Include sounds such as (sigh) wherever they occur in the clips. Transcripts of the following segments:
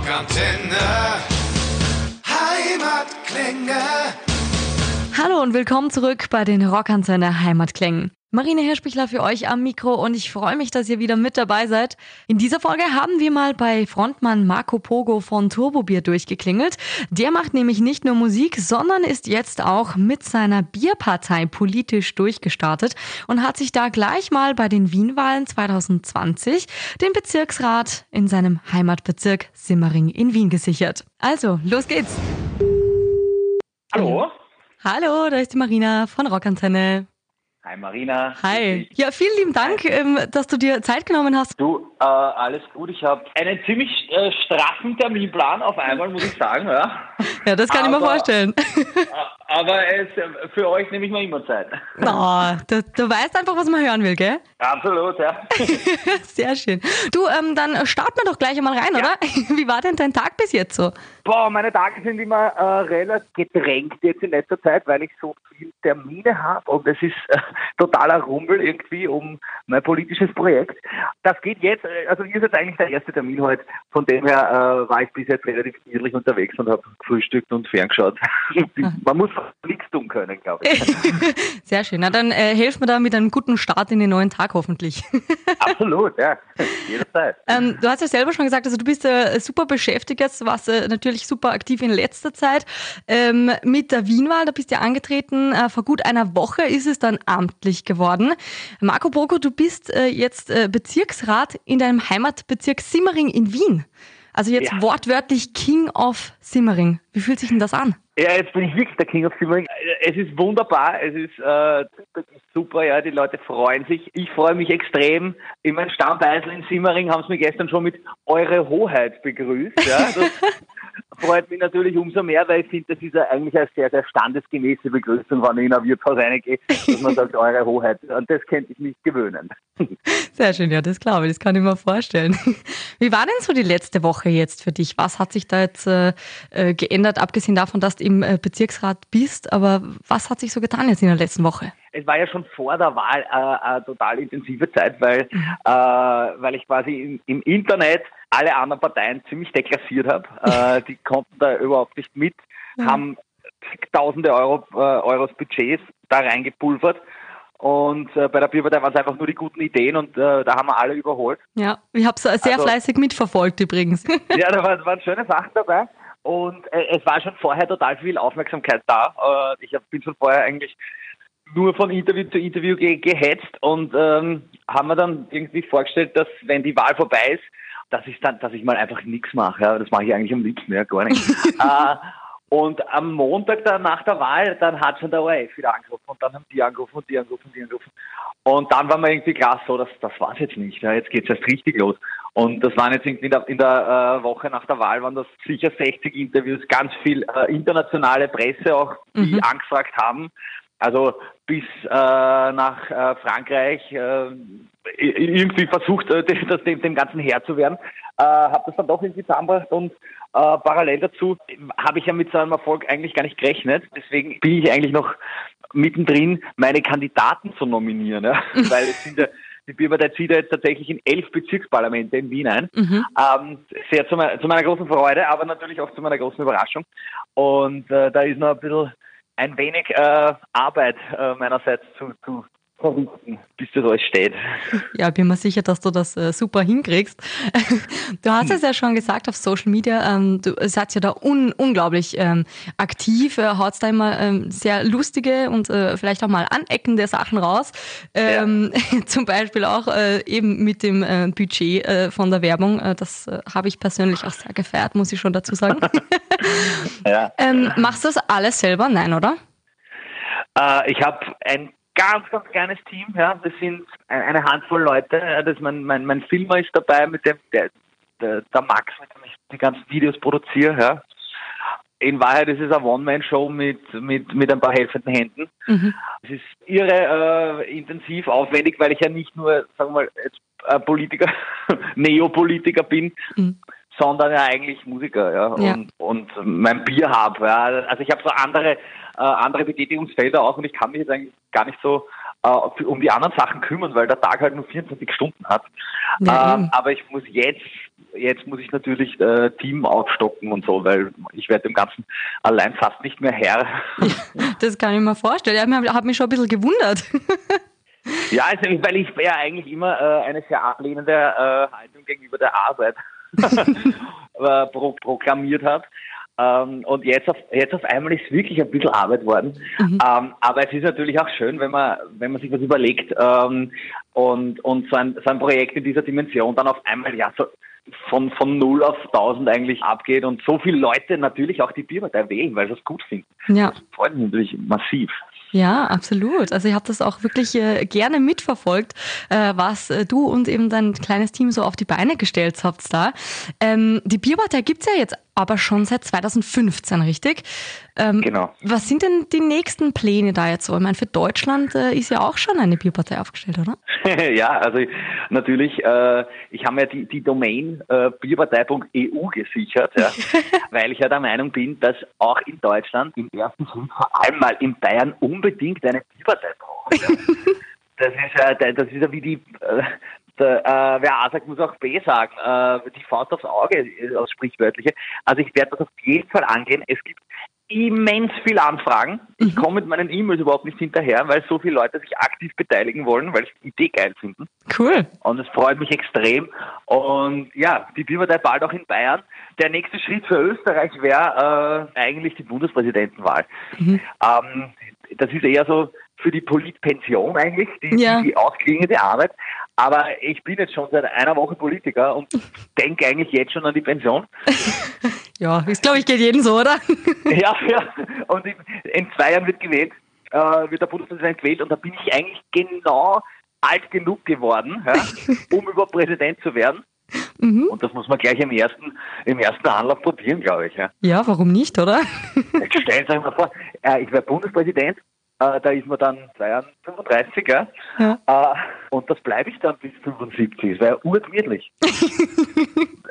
Rockantenne. Heimatklänge. Hallo und willkommen zurück bei den Rockantenne Heimatklängen. Marine Hirschbichler für euch am Mikro und ich freue mich, dass ihr wieder mit dabei seid. In dieser Folge haben wir mal bei Frontmann Marco Pogo von Turbobier durchgeklingelt. Der macht nämlich nicht nur Musik, sondern ist jetzt auch mit seiner Bierpartei politisch durchgestartet und hat sich da gleich mal bei den Wienwahlen 2020 den Bezirksrat in seinem Heimatbezirk Simmering in Wien gesichert. Also, los geht's! Hallo. Hallo, da ist die Marina von Rockantenne. Hi Marina. Hi. Ja, vielen lieben Dank, ähm, dass du dir Zeit genommen hast. Du, äh, alles gut. Ich habe einen ziemlich äh, straffen Terminplan auf einmal, muss ich sagen. Ja, (laughs) Ja, das kann ich mir Aber- vorstellen. (laughs) aber es, äh, für euch nehme ich mir immer Zeit. (laughs) Oh, du, du weißt einfach, was man hören will, gell? Absolut, ja. Sehr schön. Du, ähm, dann starten wir doch gleich einmal rein, oder? Wie war denn dein Tag bis jetzt so? Boah, meine Tage sind immer äh, relativ gedrängt jetzt in letzter Zeit, weil ich so viele Termine habe und es ist äh, totaler Rummel irgendwie um mein politisches Projekt. Das geht jetzt, also hier ist jetzt eigentlich der erste Termin heute. Von dem her äh, war ich bis jetzt relativ irrlich unterwegs und habe gefrühstückt und ferngeschaut. (laughs) Man muss nichts tun können, glaube ich. (laughs) Sehr schön. Na, dann äh, helfen wir da mit einem guten Start in den neuen Tag hoffentlich. (laughs) Absolut, ja. Jederzeit. Ähm, du hast ja selber schon gesagt, also du bist äh, super beschäftigt jetzt, warst äh, natürlich super aktiv in letzter Zeit ähm, mit der Wienwahl. Da bist du ja angetreten. Äh, vor gut einer Woche ist es dann amtlich geworden. Marco Pogo, du bist äh, jetzt äh, Bezirksrat in deinem Heimatbezirk Simmering in Wien. Also jetzt Ja. wortwörtlich King of Simmering. Wie fühlt sich denn das an? Ja, jetzt bin ich wirklich der King of Simmering. Es ist wunderbar, es ist, äh, super, ja, die Leute freuen sich. Ich freue mich extrem. In meinem Stammbeisel in Simmering haben sie mich gestern schon mit Eure Hoheit begrüßt. Ja. (laughs) Das freut mich natürlich umso mehr, weil ich finde, das ist ja eigentlich eine sehr, sehr standesgemäße Begrüßung, wenn ich in ein Wirtshaus reingehe, dass man sagt, (laughs) Eure Hoheit. Und das könnte ich mich gewöhnen. (laughs) Sehr schön, ja, das glaube ich, das kann ich mir vorstellen. (laughs) Wie war denn so die letzte Woche jetzt für dich? Was hat sich da jetzt äh, äh, geändert, abgesehen davon, dass du im äh, Bezirksrat bist, aber was hat sich so getan jetzt in der letzten Woche? es war ja schon vor der Wahl äh, eine total intensive Zeit, weil, äh, weil ich quasi im, im Internet alle anderen Parteien ziemlich deklassiert habe. (laughs) Äh, die konnten da überhaupt nicht mit, haben tausende Euro, äh, Euros Budgets da reingepulvert. Und äh, bei der Bierpartei waren es einfach nur die guten Ideen und äh, da haben wir alle überholt. Ja, ich habe es sehr Also- fleißig mitverfolgt übrigens. (laughs) Ja, da waren, waren schöne Sachen dabei. Und äh, es war schon vorher total viel Aufmerksamkeit da. Äh, ich hab, bin schon vorher eigentlich nur von Interview zu Interview ge gehetzt und ähm, haben wir dann irgendwie vorgestellt, dass wenn die Wahl vorbei ist, dass ich dann, dass ich mal einfach nichts mache. Ja. Das mache ich eigentlich am liebsten, ja, gar nicht. (laughs) äh, und am Montag dann nach der Wahl, dann hat schon der ORF wieder angerufen und dann haben die angerufen und die angerufen und die angerufen. Und dann war mir irgendwie klar, so, das, das war's jetzt nicht. Ja, jetzt geht's erst richtig los. Und das waren jetzt irgendwie in der, in der äh, Woche nach der Wahl, waren das sicher 60 Interviews, ganz viel äh, internationale Presse auch, die Mhm. angefragt haben. Also bis äh, nach äh, Frankreich äh, irgendwie versucht, äh, dem- (laughs) das, dem, dem Ganzen Herr zu werden. Äh, habe das dann doch irgendwie zusammengebracht und äh, parallel dazu habe ich ja mit so einem Erfolg eigentlich gar nicht gerechnet. Deswegen bin ich eigentlich noch mittendrin, meine Kandidaten zu nominieren. Ja? (laughs) Weil es sind ja, die Bierpartei zieht ja jetzt tatsächlich in elf Bezirksparlamente in Wien ein. Mhm. Ähm, sehr zu, me zu meiner großen Freude, aber natürlich auch zu meiner großen Überraschung. Und äh, da ist noch ein bisschen ein wenig äh, Arbeit äh, meinerseits zu, zu verrichten, bis das alles steht. Ja, bin mir sicher, dass du das äh, super hinkriegst. (laughs) Du hast es ja schon gesagt auf Social Media, ähm, du seid ja da un unglaublich ähm, aktiv, äh, haut da immer ähm, sehr lustige und äh, vielleicht auch mal aneckende Sachen raus. Ähm, (laughs) Zum Beispiel auch äh, eben mit dem äh, Budget äh, von der Werbung. Äh, das habe ich persönlich auch sehr gefeiert, muss ich schon dazu sagen. (laughs) Ja. ähm, machst du das alles selber? Nein, oder? Ich habe ein ganz, ganz kleines Team. Ja, das sind ein- eine Handvoll Leute. Ja, Das mein, mein, mein Filmer ist dabei, mit dem der, der, der Max, mit dem ich die ganzen Videos produziere. Ja. In Wahrheit ist es eine One-Man-Show mit, mit, mit ein paar helfenden Händen. Mhm. Es ist irre äh, intensiv, aufwendig, weil ich ja nicht nur, sagen wir mal, äh, Politiker, (laughs) Neopolitiker bin, Mhm. sondern ja eigentlich Musiker, ja, Ja. und, und mein Bier habe. Ja. Also ich habe so andere, äh, andere Betätigungsfelder auch und ich kann mich jetzt eigentlich gar nicht so äh, um die anderen Sachen kümmern, weil der Tag halt nur 24 Stunden hat. Ja, ähm, aber ich muss jetzt jetzt muss ich natürlich äh, Team aufstocken und so, weil ich werde dem Ganzen allein fast nicht mehr Herr. (laughs) das kann ich mir vorstellen. Ich habe mich schon ein bisschen gewundert. (laughs) ja, also, weil ich ja eigentlich immer äh, eine sehr ablehnende äh, Haltung gegenüber der Arbeit (laughs) äh, pro proklamiert habe. Ähm, und jetzt auf, jetzt auf einmal ist es wirklich ein bisschen Arbeit worden. Mhm. Ähm, aber es ist natürlich auch schön, wenn man, wenn man sich was überlegt ähm, und, und so, ein, so ein Projekt in dieser Dimension dann auf einmal ja so von, von 0 auf 1000 eigentlich abgeht und so viele Leute natürlich auch die Bierpartei wählen, weil sie es gut finden. Ja. Das freut mich natürlich massiv. Ja, absolut. Also ich habe das auch wirklich äh, gerne mitverfolgt, äh, was äh, du und eben dein kleines Team so auf die Beine gestellt habt da. Ähm, die Bierpartei gibt's ja jetzt aber schon seit 2015, richtig? Ähm, genau. Was sind denn die nächsten Pläne da jetzt so? Ich meine, für Deutschland äh, ist ja auch schon eine Bierpartei aufgestellt, oder? (laughs) ja, also natürlich, äh, ich habe ja die, die Domain äh, bierpartei.eu gesichert, ja, (laughs) weil ich ja der Meinung bin, dass auch in Deutschland im ersten Schritt, vor allem mal in Bayern, unbedingt eine Bierpartei braucht. Ja. (laughs) Das ist, äh, das ist ja wie die, äh, äh, wer A sagt, muss auch B sagen. Äh, die Faust aufs Auge, aus Sprichwörtliche. Also ich werde das auf jeden Fall angehen. Es gibt immens viele Anfragen. Ich mhm. komme mit meinen E-Mails überhaupt nicht hinterher, weil so viele Leute sich aktiv beteiligen wollen, weil sie die Idee geil finden. Cool. Und es freut mich extrem. Und ja, die Bierpartei bald auch in Bayern. Der nächste Schritt für Österreich wäre äh, eigentlich die Bundespräsidentenwahl. Mhm. Ähm, das ist eher so für die Politpension eigentlich, die, ja. die ausklingende Arbeit. Aber ich bin jetzt schon seit einer Woche Politiker und (laughs) denke eigentlich jetzt schon an die Pension. (laughs) ja, das glaube ich geht jedem so, oder? (laughs) ja, ja. Und in zwei Jahren wird gewählt, äh, wird der Bundespräsident gewählt und da bin ich eigentlich genau alt genug geworden, ja, um über Präsident zu werden. Mhm. Und das muss man gleich im ersten, im ersten Anlauf probieren, glaube ich. Ja. ja, warum nicht, oder? Jetzt stellen Sie sich mal vor, äh, ich wäre Bundespräsident äh, da ist man dann 35, ja. ja. Äh, und das bleibe ich dann bis 75. Das wäre urgemütlich. (laughs)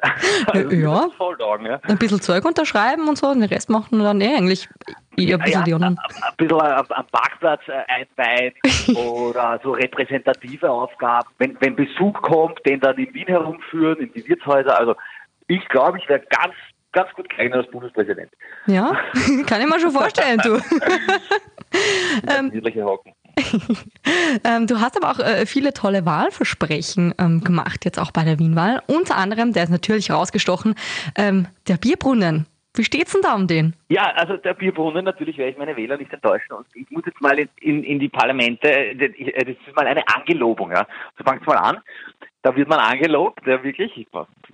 (laughs) also, ja. Voll Tagen, ja. Ein bisschen Zeug unterschreiben und so, und den Rest machen wir dann eh eigentlich eher ein bisschen ja, ja, Ein bisschen am Parkplatz äh, einweihen (laughs) oder so repräsentative Aufgaben. Wenn, wenn Besuch kommt, den dann in Wien herumführen, in die Wirtshäuser. Also ich glaube, ich wäre ganz ganz gut geeignet als Bundespräsident. Ja, (laughs) kann ich mir schon vorstellen, du. (laughs) ähm, (laughs) ähm, du hast aber auch äh, viele tolle Wahlversprechen ähm, gemacht, jetzt auch bei der Wienwahl. Unter anderem, der ist natürlich rausgestochen, ähm, der Bierbrunnen. Wie steht's denn da um den? Ja, also der Bierbrunnen, natürlich werde ich meine Wähler nicht enttäuschen. Und ich muss jetzt mal in, in, in die Parlamente, das ist mal eine Angelobung, ja. So fangt mal an. Da wird man angelobt, ja wirklich. Ich,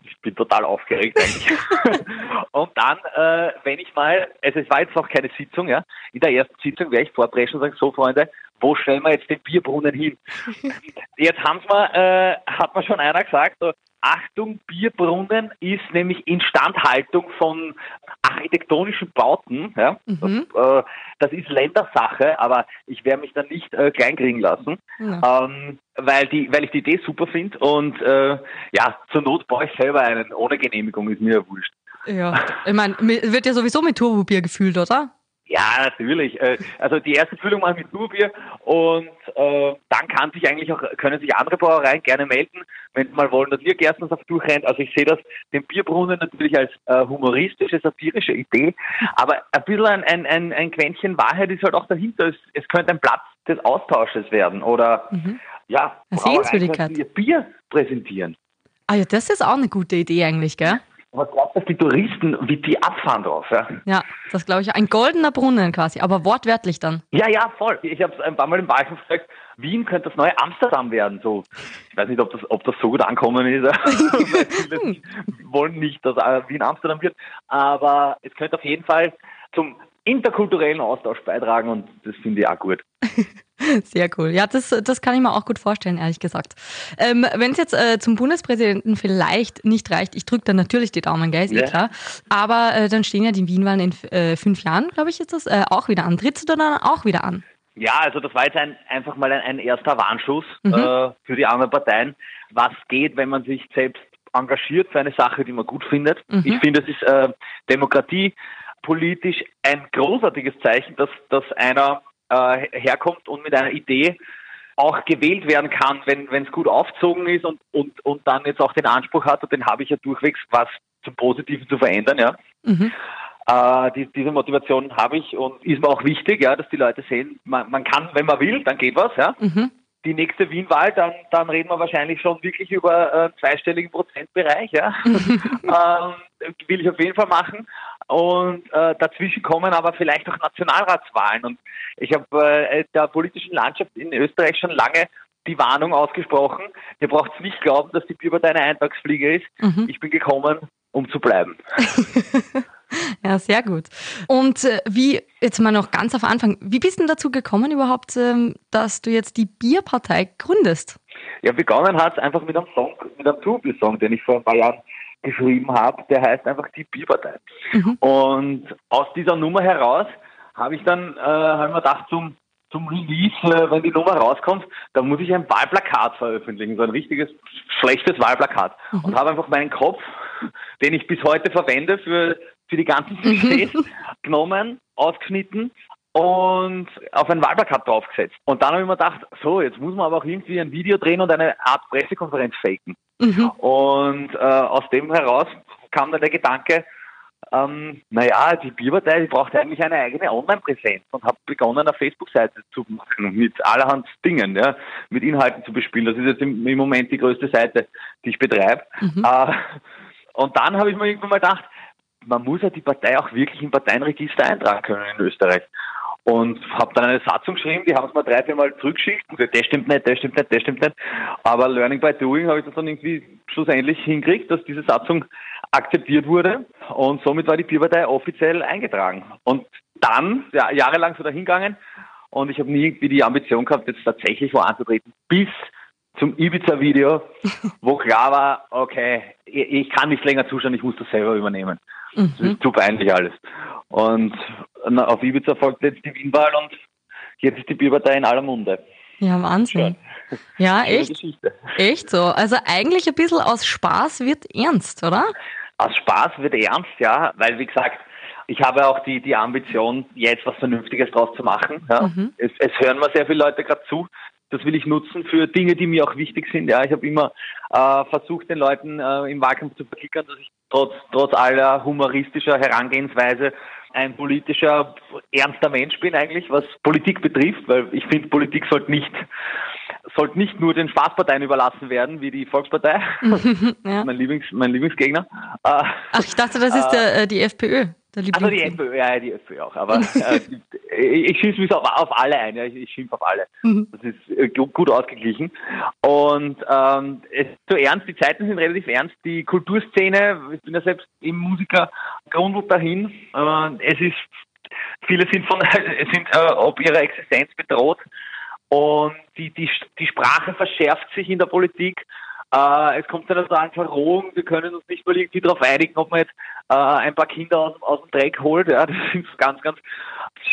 ich bin total aufgeregt eigentlich. (laughs) und dann, äh, wenn ich mal, also es war jetzt noch keine Sitzung, ja. In der ersten Sitzung werde ich vorpreschen und sagen, so Freunde, wo stellen wir jetzt den Bierbrunnen hin? (laughs) jetzt haben wir, äh, hat mir schon einer gesagt, so, Achtung, Bierbrunnen ist nämlich Instandhaltung von architektonischen Bauten. Ja? Mhm. Das, äh, das, ist Ländersache, aber ich werde mich dann nicht äh, kleinkriegen lassen, ja. ähm, weil, die, weil ich die Idee super finde und äh, ja, zur Not baue ich selber einen. Ohne Genehmigung ist mir ja wurscht. Ja, ich meine, wird ja sowieso mit Turbobier gefühlt, oder? Ja, natürlich. Äh, also die erste Füllung war mit Surbier und äh, dann kann sich eigentlich auch, können sich andere Brauereien gerne melden, wenn sie mal wollen, dass ihr Gerstensaft durchrennt. Also ich sehe das, den Bierbrunnen natürlich als äh, humoristische, satirische Idee, aber ein bisschen ein, ein, ein, ein Quäntchen Wahrheit ist halt auch dahinter. Es, es könnte ein Platz des Austausches werden oder mhm. ja, Brauereien, ihr Bier präsentieren. Ah ja, das ist auch eine gute Idee eigentlich, gell? Was glaubt dass die Touristen, wie die abfahren drauf? Ja, ja das glaube ich. Ein goldener Brunnen quasi, aber wortwörtlich dann. Ja, ja, voll. Ich habe es ein paar Mal im Wahlkampf gesagt, Wien könnte das neue Amsterdam werden. So, ich weiß nicht, ob das, ob das so gut ankommen ist. (laughs) Wir wollen nicht, dass äh, Wien Amsterdam wird, aber es könnte auf jeden Fall zum interkulturellen Austausch beitragen und das finde ich auch gut. (laughs) (laughs) Sehr cool. Ja, das, das kann ich mir auch gut vorstellen, ehrlich gesagt. Ähm, Wenn es jetzt äh, zum Bundespräsidenten vielleicht nicht reicht, ich drücke dann natürlich die Daumen, gell, ist eh ja. eh klar. Aber äh, dann stehen ja die Wienwahlen in äh, fünf Jahren, glaube ich, ist das, äh, auch wieder an. Trittst du dann auch wieder an? Ja, also das war jetzt ein, einfach mal ein, ein erster Warnschuss mhm. äh, für die anderen Parteien. Was geht, wenn man sich selbst engagiert für eine Sache, die man gut findet? Mhm. Ich finde, es ist äh, Demokratie politisch ein großartiges Zeichen, dass, dass einer äh, herkommt und mit einer Idee auch gewählt werden kann, wenn es gut aufgezogen ist und, und, und dann jetzt auch den Anspruch hat, und den habe ich ja durchwegs, was zum Positiven zu verändern, ja. Mhm. Äh, die, diese Motivation habe ich und ist mir auch wichtig, ja, dass die Leute sehen, man, man kann, wenn man will, dann geht was, ja. Mhm. Die nächste Wienwahl, dann, dann reden wir wahrscheinlich schon wirklich über äh, zweistelligen Prozentbereich, ja. (laughs) ähm, will ich auf jeden Fall machen. Und äh, dazwischen kommen aber vielleicht auch Nationalratswahlen. Und ich habe äh, der politischen Landschaft in Österreich schon lange die Warnung ausgesprochen. Ihr braucht nicht glauben, dass die Bierpartei eine Eintagsfliege ist. Mhm. Ich bin gekommen, um zu bleiben. (laughs) ja, sehr gut. Und äh, wie, jetzt mal noch ganz auf Anfang, wie bist du denn dazu gekommen überhaupt, ähm, dass du jetzt die Bierpartei gründest? Ja, begonnen hat es einfach mit einem Song, mit einem Trubel-Song, den ich vor ein paar Jahren geschrieben habe, der heißt einfach die Bierpartei. Mhm. Und aus dieser Nummer heraus habe ich dann, äh, habe mir gedacht, zum, zum Release, äh, wenn die Nummer rauskommt, da muss ich ein Wahlplakat veröffentlichen, so ein richtiges schlechtes Wahlplakat. Mhm. Und habe einfach meinen Kopf, den ich bis heute verwende für, für die ganzen Sujets, genommen, ausgeschnitten und auf ein Wahlplakat draufgesetzt. Und dann habe ich mir gedacht, so, jetzt muss man aber auch irgendwie ein Video drehen und eine Art Pressekonferenz faken. Mhm. Und äh, aus dem heraus kam dann der Gedanke, ähm, naja, die Bierpartei, die braucht eigentlich eine eigene Online-Präsenz und habe begonnen, eine Facebook-Seite zu machen mit allerhand Dingen, ja, mit Inhalten zu bespielen. Das ist jetzt im, im Moment die größte Seite, die ich betreibe. Mhm. Äh, und dann habe ich mir irgendwann mal gedacht, man muss ja die Partei auch wirklich im Parteienregister eintragen können in Österreich und habe dann eine Satzung geschrieben, die haben es mal drei, vier Mal zurückgeschickt und gesagt, das stimmt nicht, das stimmt nicht, das stimmt nicht. Aber Learning by Doing habe ich das dann irgendwie schlussendlich hingekriegt, dass diese Satzung akzeptiert wurde und somit war die Bierpartei offiziell eingetragen. Und dann, ja, jahrelang so dahingegangen und ich habe nie irgendwie die Ambition gehabt, jetzt tatsächlich wo anzutreten, bis zum Ibiza-Video, wo klar war, okay, ich kann nicht länger zuschauen, ich muss das selber übernehmen. Mhm. Das ist zu peinlich alles. Und auf Ibiza folgt jetzt die Wienwahl und jetzt ist die Bierpartei in aller Munde. Ja, Wahnsinn. Schön. Ja, echt. Echt so. Also eigentlich ein bisschen aus Spaß wird ernst, oder? Aus Spaß wird ernst, ja, weil wie gesagt, ich habe auch die, die Ambition, jetzt was Vernünftiges draus zu machen. Ja. Mhm. Es, es hören mir sehr viele Leute gerade zu. Das will ich nutzen für Dinge, die mir auch wichtig sind. Ja, ich habe immer äh, versucht, den Leuten äh, im Wahlkampf zu verklickern, dass ich trotz, trotz aller humoristischer Herangehensweise ein politischer, ernster Mensch bin eigentlich, was Politik betrifft, weil ich finde, Politik sollte nicht, sollte nicht nur den Spaßparteien überlassen werden, wie die Volkspartei, (laughs) ja. mein, Lieblings, mein Lieblingsgegner. Ach, ich dachte, das ist der, äh, die FPÖ. Also die FPÖ, ja, die FPÖ auch. Aber (laughs) äh, ich schimpfe mich auf, auf, alle ein, ja, ich, ich schimpfe auf alle. Mhm. Das ist äh, gut ausgeglichen. Und ähm, es ist so ernst, die Zeiten sind relativ ernst. Die Kulturszene, ich bin ja selbst im Musiker, grundelt dahin. Äh, es ist, viele sind von (laughs) sind äh, ob ihrer Existenz bedroht. Und die, die, die Sprache verschärft sich in der Politik. Äh, es kommt zu einer totalen Verrohung. Wir können uns nicht mal irgendwie darauf einigen, ob man jetzt äh, ein paar Kinder aus, aus dem Dreck holt. Ja, das sind ganz, ganz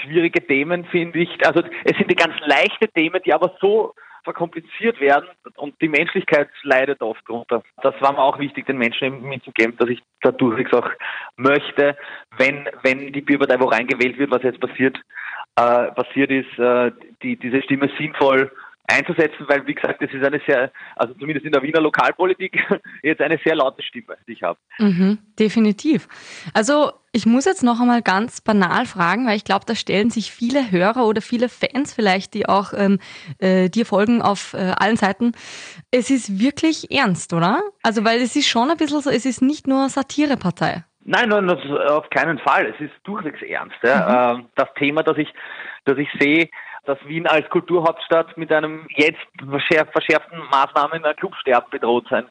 schwierige Themen, finde ich. Also es sind die ganz leichte Themen, die aber so verkompliziert werden und die Menschlichkeit leidet oft drunter. Das war mir auch wichtig, den Menschen eben mitzugeben, dass ich dadurch auch möchte, wenn, wenn die Bierpartei wo reingewählt wird, was jetzt passiert, äh, passiert ist, äh, die, diese Stimme sinnvoll einzusetzen, weil wie gesagt, das ist eine sehr, also zumindest in der Wiener Lokalpolitik, (laughs) jetzt eine sehr laute Stimme, die ich habe. Mhm, definitiv. Also ich muss jetzt noch einmal ganz banal fragen, weil ich glaube, da stellen sich viele Hörer oder viele Fans vielleicht, die auch ähm, äh, dir folgen auf äh, allen Seiten. Es ist wirklich ernst, oder? Also weil es ist schon ein bisschen so, es ist nicht nur Satirepartei. Nein, nein, das, auf keinen Fall. Es ist durchwegs ernst. Ja. Mhm. Ähm, das Thema, das ich, das ich sehe, dass Wien als Kulturhauptstadt mit einem jetzt verschärften Maßnahmen Clubsterben bedroht sein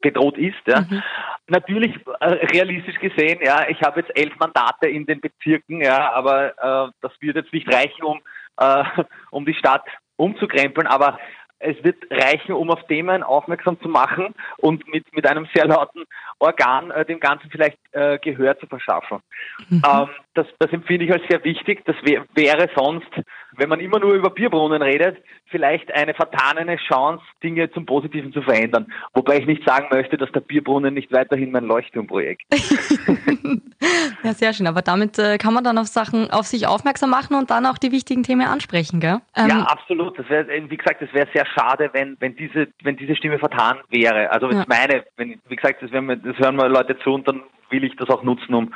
bedroht ist. Ja. Mhm. Natürlich äh, realistisch gesehen, ja, ich habe jetzt elf Mandate in den Bezirken, ja, aber äh, das wird jetzt nicht reichen, um, äh, (laughs) um die Stadt umzukrempeln, aber es wird reichen, um auf Themen aufmerksam zu machen und mit, mit einem sehr lauten Organ äh, dem Ganzen vielleicht äh, Gehör zu verschaffen. Mhm. Ähm, das, das empfinde ich als sehr wichtig. Das wär, wäre sonst, wenn man immer nur über Bierbrunnen redet, vielleicht eine vertanene Chance, Dinge zum Positiven zu verändern. Wobei ich nicht sagen möchte, dass der Bierbrunnen nicht weiterhin mein Leuchtturmprojekt ist. (laughs) Ja, sehr schön. Aber damit äh, kann man dann auf Sachen, auf sich aufmerksam machen und dann auch die wichtigen Themen ansprechen, gell? Ähm, ja, absolut. Das wäre, wie gesagt, es wäre sehr schade, wenn, wenn diese, wenn diese Stimme vertan wäre. Also wenn ja. meine, wenn, wie gesagt, das, wir, das hören mal Leute zu und dann will ich das auch nutzen, um,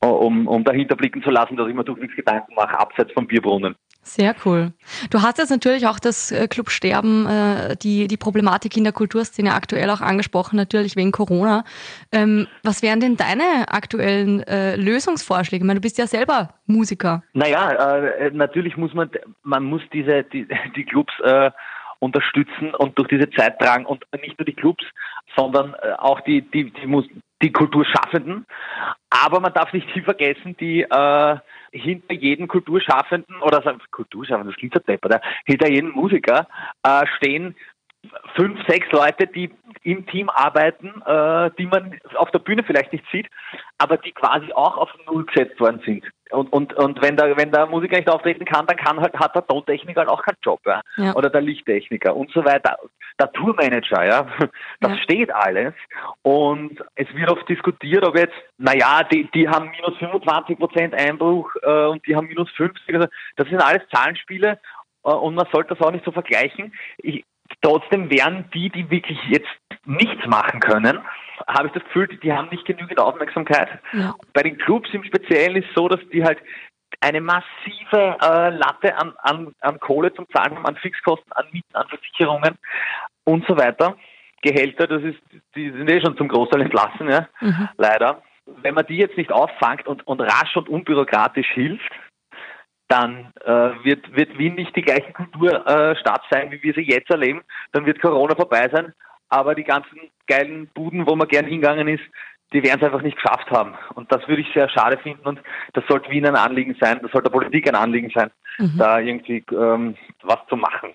um, um dahinter blicken zu lassen, dass ich mir durch nichts Gedanken mache, abseits vom Bierbrunnen. Sehr cool. Du hast jetzt natürlich auch das äh, Clubsterben, äh, die, die Problematik in der Kulturszene aktuell auch angesprochen, natürlich wegen Corona. Ähm, was wären denn deine aktuellen äh, Lösungsvorschläge? Ich meine, du bist ja selber Musiker. Naja, äh, natürlich muss man, man muss diese, die, die Clubs äh, unterstützen und durch diese Zeit tragen und nicht nur die Clubs, sondern äh, auch die, die, die, die Kulturschaffenden. Aber man darf nicht viel vergessen, die äh, hinter jedem Kulturschaffenden oder Kulturschaffenden, das klingt so deppert, hinter jedem Musiker äh, stehen fünf, sechs Leute, die im Team arbeiten, äh, die man auf der Bühne vielleicht nicht sieht, aber die quasi auch auf Null gesetzt worden sind. Und, und, und wenn, der, wenn der Musiker nicht auftreten kann, dann kann halt, hat der Tontechniker halt auch keinen Job. Ja? ja. Oder der Lichttechniker und so weiter. Der Tourmanager, ja, das ja. steht alles. Und es wird oft diskutiert, ob jetzt, naja, die, die haben minus 25 Prozent Einbruch äh, und die haben minus 50. Also das sind alles Zahlenspiele äh, und man sollte das auch nicht so vergleichen. Ich, Trotzdem wären die, die wirklich jetzt nichts machen können, habe ich das Gefühl, die haben nicht genügend Aufmerksamkeit. Ja. Bei den Clubs im Speziellen ist es so, dass die halt eine massive äh, Latte an, an, an Kohle zum Zahlen haben, an Fixkosten, an Mieten, an Versicherungen und so weiter. Gehälter, das ist, die sind eh schon zum Großteil entlassen, ja, mhm. leider. Wenn man die jetzt nicht auffangt und, und rasch und unbürokratisch hilft, dann äh, wird, wird Wien nicht die gleiche Kulturstadt äh, sein, wie wir sie jetzt erleben. Dann wird Corona vorbei sein, aber die ganzen geilen Buden, wo man gern hingegangen ist, die werden es einfach nicht geschafft haben. Und das würde ich sehr schade finden und das sollte Wien ein Anliegen sein, das sollte der Politik ein Anliegen sein, mhm. da irgendwie ähm, was zu machen.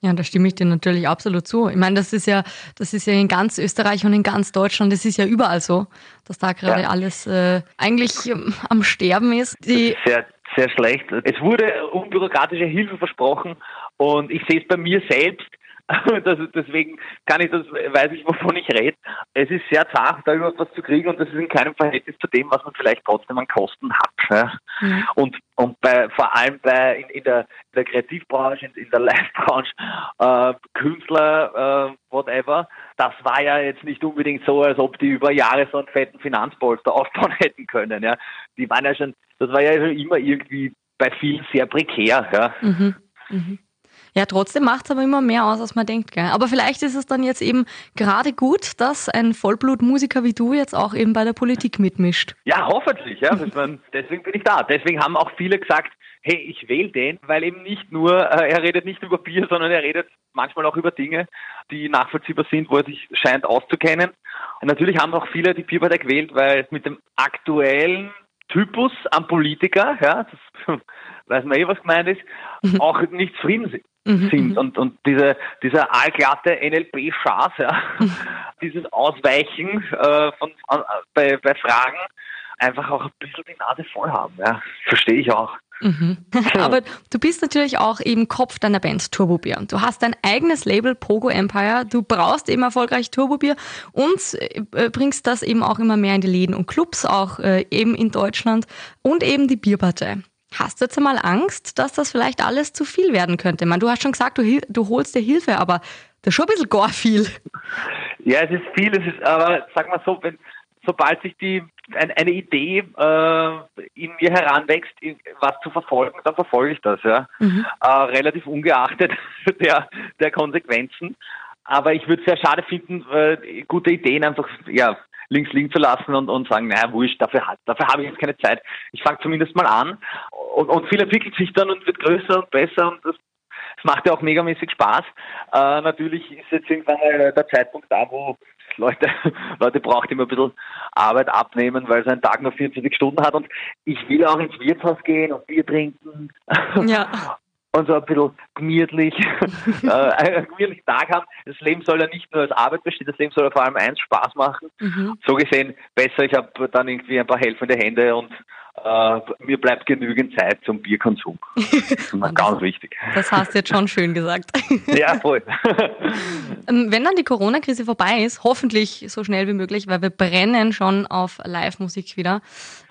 Ja, da stimme ich dir natürlich absolut zu. Ich meine, das ist ja, das ist ja in ganz Österreich und in ganz Deutschland, das ist ja überall so, dass da gerade ja. alles äh, eigentlich ähm, am Sterben ist. Die sehr, sehr schlecht. Es wurde unbürokratische Hilfe versprochen und ich sehe es bei mir selbst. (laughs) Das, deswegen kann ich das, weiß ich, wovon ich rede. Es ist sehr zart, da überhaupt was zu kriegen und das ist in keinem Verhältnis zu dem, was man vielleicht trotzdem an Kosten hat. Ja. Mhm. Und, und bei, vor allem bei, in, in, der, in der Kreativbranche, in, in der Livebranche, äh, Künstler, äh, whatever, das war ja jetzt nicht unbedingt so, als ob die über Jahre so einen fetten Finanzpolster (laughs) aufbauen hätten können. Ja. Die waren ja schon das war ja schon immer irgendwie bei vielen sehr prekär. Ja. Mhm. Mhm. Ja, trotzdem macht es aber immer mehr aus, als man denkt. Gell? Aber vielleicht ist es dann jetzt eben gerade gut, dass ein Vollblutmusiker wie du jetzt auch eben bei der Politik mitmischt. Ja, hoffentlich. Ja. (laughs) deswegen bin ich da. Deswegen haben auch viele gesagt, hey, ich wähle den, weil eben nicht nur, äh, er redet nicht über Bier, sondern er redet manchmal auch über Dinge, die nachvollziehbar sind, wo er sich scheint auszukennen. Und natürlich haben auch viele die Bierpartei gewählt, weil mit dem aktuellen Typus am Politiker, ja, das weiß man eh, was gemeint ist, mhm. auch nicht zufrieden sind. Mhm, sind. Mhm. Und, und diese, dieser allglatte NLP-Schaß, ja, mhm. (laughs) dieses Ausweichen äh, von, äh, bei, bei Fragen, einfach auch ein bisschen die Nase voll haben. Ja. Verstehe ich auch. Mhm. (laughs) Aber du bist natürlich auch eben Kopf deiner Band Turbo Beer. Du hast dein eigenes Label Pogo Empire. Du brauchst eben erfolgreich Turbo Beer und äh, bringst das eben auch immer mehr in die Läden und Clubs, auch äh, eben in Deutschland und eben die Bierpartei. Hast du jetzt einmal Angst, dass das vielleicht alles zu viel werden könnte? Ich meine, du hast schon gesagt, du, du holst dir Hilfe, aber das ist schon ein bisschen gar viel. Ja, es ist viel, es ist, aber sag mal so, wenn, sobald sich die ein, eine Idee äh, in mir heranwächst, was zu verfolgen, dann verfolge ich das, ja. Mhm. Äh, relativ ungeachtet (laughs) der, der Konsequenzen. Aber ich würde es sehr schade finden, äh, gute Ideen einfach ja, links liegen zu lassen und, und sagen, naja, wurscht, dafür, dafür habe ich jetzt keine Zeit. Ich fange zumindest mal an. Und, und viel entwickelt sich dann und wird größer und besser und das es macht ja auch megamäßig Spaß. Äh, natürlich ist jetzt irgendwann der Zeitpunkt da, wo Leute, (laughs) Leute braucht immer ein bisschen Arbeit abnehmen, weil sein Tag nur 24 Stunden hat und ich will auch ins Wirtshaus gehen und Bier trinken. Ja. (laughs) Und so ein bisschen gemütlich, (laughs) äh, einen gemütlichen Tag haben. Das Leben soll ja nicht nur als Arbeit bestehen, das Leben soll ja vor allem eins Spaß machen. Mhm. So gesehen besser, ich habe dann irgendwie ein paar helfende Hände und äh, mir bleibt genügend Zeit zum Bierkonsum. (laughs) Das ist ganz wichtig. Das hast du jetzt schon schön gesagt. (laughs) Ja, voll. Ähm, wenn dann die Corona-Krise vorbei ist, hoffentlich so schnell wie möglich, weil wir brennen schon auf Live-Musik wieder,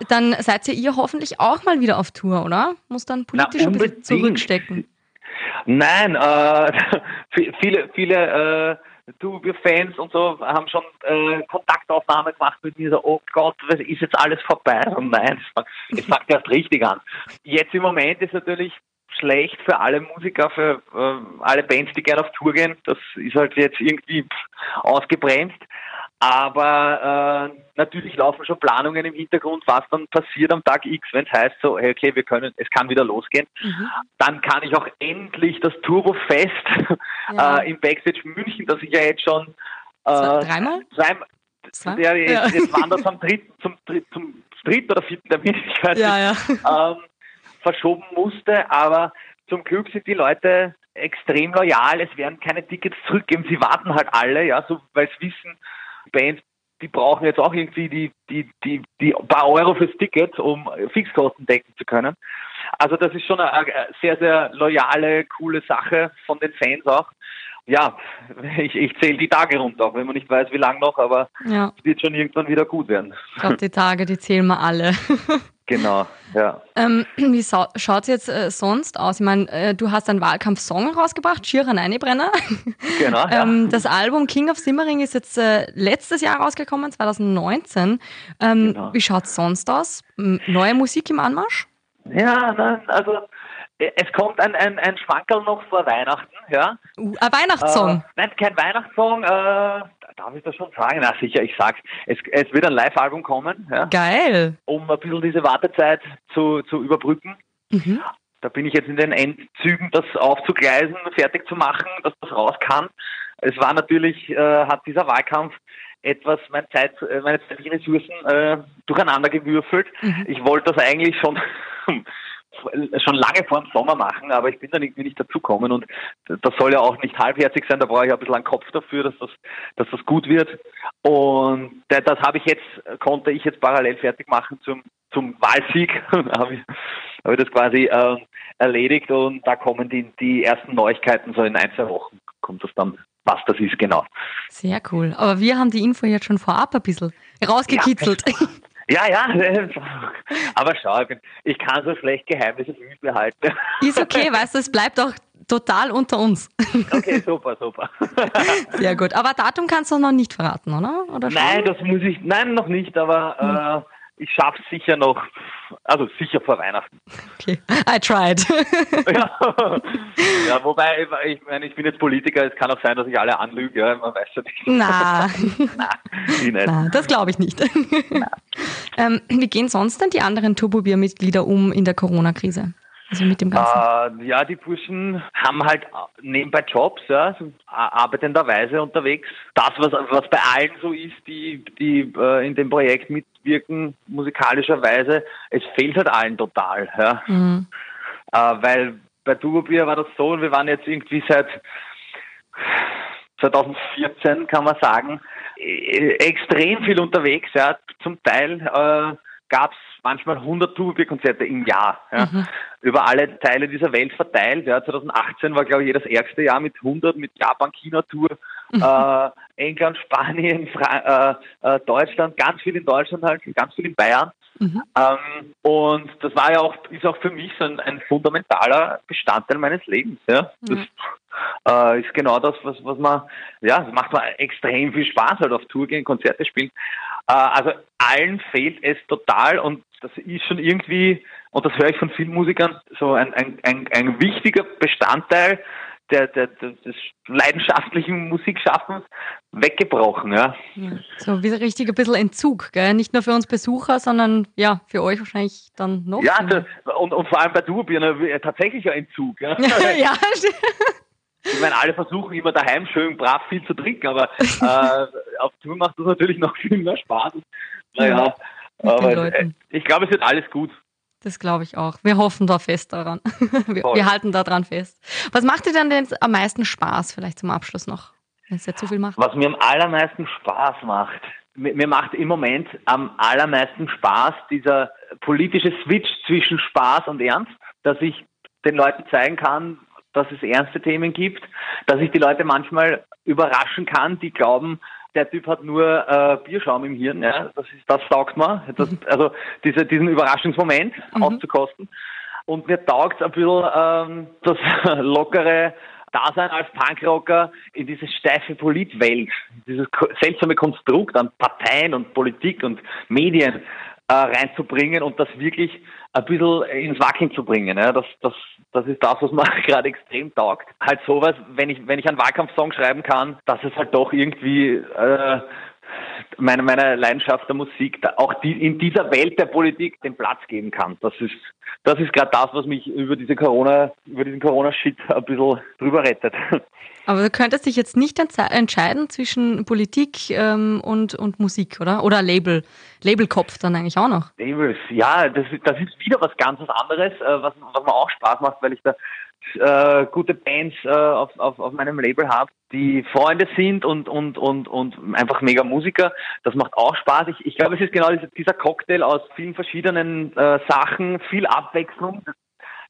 dann seid ihr ihr hoffentlich auch mal wieder auf Tour, oder? Muss dann politisch Na, ein bisschen zurückstecken. Nein, äh, (laughs) viele, viele äh, Turbio-Fans und so haben schon äh, Kontaktaufnahmen gemacht mit mir, so, oh Gott, was ist jetzt alles vorbei? Und nein, es fängt erst richtig an. Jetzt im Moment ist natürlich schlecht für alle Musiker, für äh, alle Bands, die gerne auf Tour gehen. Das ist halt jetzt irgendwie ausgebremst. Aber äh, natürlich laufen schon Planungen im Hintergrund, was dann passiert am Tag X, wenn es heißt so, hey, okay, wir können, es kann wieder losgehen. Mhm. Dann kann ich auch endlich das Turbo-Fest (laughs) Ja. äh, im Backstage München, das ich ja jetzt schon äh, dreimal? Zweimal. Zwei? Ja, jetzt, Ja. jetzt waren das am dritten, zum, zum dritten oder vierten Termin, ich weiß Ja, nicht, ja. ähm, verschoben musste, aber zum Glück sind die Leute extrem loyal, es werden keine Tickets zurückgeben, sie warten halt alle, ja, so, weil sie wissen, Bands, die brauchen jetzt auch irgendwie die, die, die, die paar Euro fürs Ticket, um Fixkosten decken zu können. Also das ist schon eine, eine sehr, sehr loyale, coole Sache von den Fans auch. Ja, ich, ich zähle die Tage runter, auch wenn man nicht weiß, wie lang noch, aber ja. es wird schon irgendwann wieder gut werden. Ich glaube, die Tage, die zählen wir alle. (laughs) Genau, ja. Ähm, wie schaut es jetzt äh, sonst aus? Ich meine, äh, du hast einen Wahlkampf-Song rausgebracht, Schiran Einebrenner. (laughs) Genau, ja. ähm, das Album King of Simmering ist jetzt äh, letztes Jahr rausgekommen, 2019. Ähm, Genau. Wie schaut es sonst aus? Neue Musik im Anmarsch? Ja, nein, also es kommt ein, ein, ein Schmankerl noch vor Weihnachten, ja. Uh, ein Weihnachtssong. Äh, nein, kein Weihnachtssong, äh, darf ich das schon sagen? Na sicher, ich sag's. Es, es wird ein Live-Album kommen, ja, Geil. um ein bisschen diese Wartezeit zu, zu überbrücken. Mhm. Da bin ich jetzt in den Endzügen, das aufzugleisen, fertig zu machen, dass das raus kann. Es war natürlich, äh, hat dieser Wahlkampf etwas meine, Zeit, äh, meine zeitlichen Ressourcen äh, durcheinander gewürfelt. Mhm. Ich wollte das eigentlich schon schon lange vor dem Sommer machen, aber ich bin dann irgendwie nicht dazugekommen und das soll ja auch nicht halbherzig sein, da brauche ich ein bisschen einen Kopf dafür, dass das, dass das gut wird. Und das, das habe ich jetzt, konnte ich jetzt parallel fertig machen zum, zum Wahlsieg, (laughs) habe ich, habe ich das quasi äh, erledigt und da kommen die, die ersten Neuigkeiten, so in ein, zwei Wochen kommt das dann, was das ist genau. Sehr cool. Aber wir haben die Info jetzt schon vorab ein bisschen rausgekitzelt. Ja, (laughs) ja, (laughs) aber schau, ich kann so schlecht Geheimnisse für mich behalten. Ist okay, (laughs) weißt du, es bleibt auch total unter uns. (laughs) Okay, super, super. Sehr gut. Aber Datum kannst du noch nicht verraten, oder? oder? Nein, das muss ich, nein, noch nicht, aber äh, ich schaff's sicher noch, also sicher vor Weihnachten. Okay, I tried. (laughs) Ja, (laughs) ja wobei, ich meine, ich bin jetzt Politiker, es kann auch sein, dass ich alle anlüge, ja, man weiß ja nicht. Na, (laughs) Ich nicht. na das glaube ich nicht. ähm, wie gehen sonst denn die anderen Turbobier-Mitglieder um in der Corona-Krise? Also mit dem Ganzen. Äh, ja, die Burschen haben halt nebenbei Jobs, ja, so a- arbeitenderweise unterwegs. Das, was, was bei allen so ist, die, die äh, in dem Projekt mitwirken, musikalischerweise, es fehlt halt allen total, ja. Mhm. Äh, weil bei Turbobier war das so, wir waren jetzt irgendwie seit 2014, kann man sagen, äh, extrem viel unterwegs. Ja. Zum Teil äh, gab es manchmal 100 Turbobier-Konzerte im Jahr. Ja. Über alle Teile dieser Welt verteilt. Ja. 2018 war, glaube ich, das ärgste Jahr mit 100, mit Japan-China-Tour. Äh, England, Spanien, Fra äh, äh, Deutschland, ganz viel in Deutschland halt, ganz viel in Bayern. Mhm. Ähm, und das war ja auch, ist auch für mich so ein, ein fundamentaler Bestandteil meines Lebens. Ja? Das äh, ist genau das, was, was man, ja, es macht mir extrem viel Spaß, halt auf Tour gehen, Konzerte spielen. Äh, also allen fehlt es total und das ist schon irgendwie, und das höre ich von vielen Musikern, so ein, ein, ein, ein wichtiger Bestandteil der, der, des leidenschaftlichen Musikschaffens weggebrochen. Ja. Ja. So wie richtig ein bisschen Entzug, gell? Nicht nur für uns Besucher, sondern ja, für euch wahrscheinlich dann noch. Ja, das, und, und vor allem bei Durbier ne, tatsächlich ein Entzug. Ja. (laughs) ja. (laughs) Ich meine, alle versuchen immer daheim schön brav viel zu trinken, aber äh, auf Tour macht das natürlich noch (laughs) viel mehr Spaß. Naja, den aber äh, ich glaube, es wird alles gut. Das glaube ich auch. Wir hoffen da fest daran. (laughs) Wir, wir halten da dran fest. Was macht dir denn jetzt am meisten Spaß, vielleicht zum Abschluss noch, wenn es jetzt so viel macht? Was mir am allermeisten Spaß macht, mir macht im Moment am allermeisten Spaß dieser politische Switch zwischen Spaß und Ernst, dass ich den Leuten zeigen kann, dass es ernste Themen gibt, dass ich die Leute manchmal überraschen kann, die glauben, der Typ hat nur äh, Bierschaum im Hirn, ja, das ist, das taugt mir, das, mhm. also diese, diesen Überraschungsmoment mhm. auszukosten. Und mir taugt ein bisschen ähm, das (laughs) lockere Dasein als Punkrocker in diese steife Politwelt, dieses seltsame Konstrukt an Parteien und Politik und Medien äh, reinzubringen und das wirklich ein bisschen ins Wackeln zu bringen. Ja. Das, das, das ist das, was mir (laughs) gerade extrem taugt. Halt sowas, wenn ich, wenn ich einen Wahlkampfsong schreiben kann, dass es halt doch irgendwie äh, meine, meine Leidenschaft der Musik auch die, in dieser Welt der Politik den Platz geben kann. Das ist, das ist gerade das, was mich über diese Corona, über diesen Corona-Shit ein bisschen drüber rettet. Aber du könntest dich jetzt nicht entscheiden zwischen Politik ähm, und, und Musik, oder? Oder Label, Labelkopf dann eigentlich auch noch? Labels, ja, das, das ist wieder was ganz anderes, äh, was, was mir auch Spaß macht, weil ich da äh, gute Bands äh, auf, auf, auf meinem Label habe, die Freunde sind und, und, und, und einfach mega Musiker. Das macht auch Spaß. Ich, ich glaube, es ist genau dieser Cocktail aus vielen verschiedenen äh, Sachen, viel Abwechslung.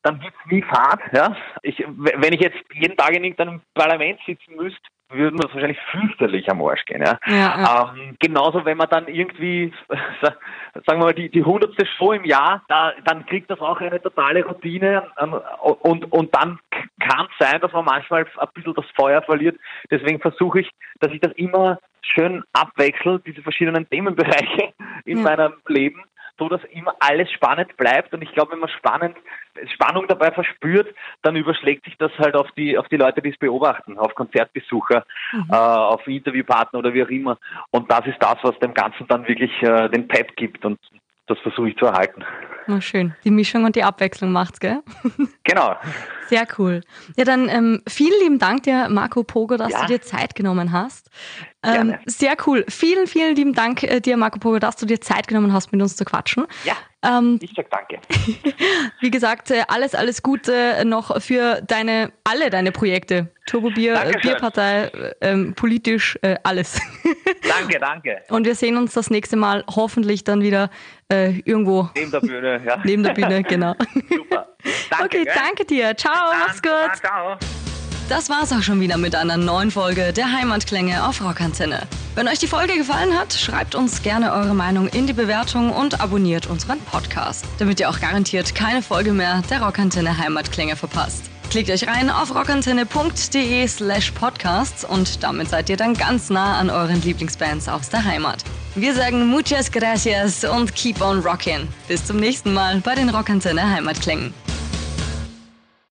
Dann gibt's nie Fahrt. Ja? Ich, wenn ich jetzt jeden Tag in irgendeinem Parlament sitzen müsste, würden wir wahrscheinlich fürchterlich am Arsch gehen. Ja? ja, ja. Ähm, genauso, wenn man dann irgendwie, (laughs) sagen wir mal, die, die hundertste Show im Jahr, da, dann kriegt das auch eine totale Routine und, und dann kann es sein, dass man manchmal ein bisschen das Feuer verliert. Deswegen versuche ich, dass ich das immer schön abwechsel, diese verschiedenen Themenbereiche (laughs) in ja. meinem Leben so, dass immer alles spannend bleibt. Und ich glaube, wenn man spannend, Spannung dabei verspürt, dann überschlägt sich das halt auf die, auf die Leute, die es beobachten, auf Konzertbesucher, mhm. äh, auf Interviewpartner oder wie auch immer. Und das ist das, was dem Ganzen dann wirklich äh, den Pep gibt. Und das versuche ich zu erhalten. Na schön. Die Mischung und die Abwechslung macht's, gell? (laughs) Genau. Sehr cool. Ja, dann ähm, vielen lieben Dank dir, Marco Pogo, dass ja. du dir Zeit genommen hast. Ähm, sehr cool. Vielen, vielen lieben Dank äh, dir, Marco Pogo, dass du dir Zeit genommen hast, mit uns zu quatschen. Ja. Ähm, ich sag danke. (laughs) Wie gesagt, äh, alles, alles Gute noch für deine, alle deine Projekte. Turbobier, äh, Bierpartei, ähm, politisch, äh, alles. (laughs) Danke, danke. Und wir sehen uns das nächste Mal hoffentlich dann wieder äh, irgendwo. Neben der Bühne, ja. Neben der Bühne, genau. (laughs) Super. Danke, okay, gell? danke dir. Ciao, mach's gut. ciao. Das war's auch schon wieder mit einer neuen Folge der Heimatklänge auf Rockantenne. Wenn euch die Folge gefallen hat, schreibt uns gerne eure Meinung in die Bewertung und abonniert unseren Podcast, damit ihr auch garantiert keine Folge mehr der Rockantenne Heimatklänge verpasst. Klickt euch rein auf rockantenne.de slash podcasts und damit seid ihr dann ganz nah an euren Lieblingsbands aus der Heimat. Wir sagen muchas gracias und keep on rockin'. Bis zum nächsten Mal bei den Rockantenne Heimatklängen.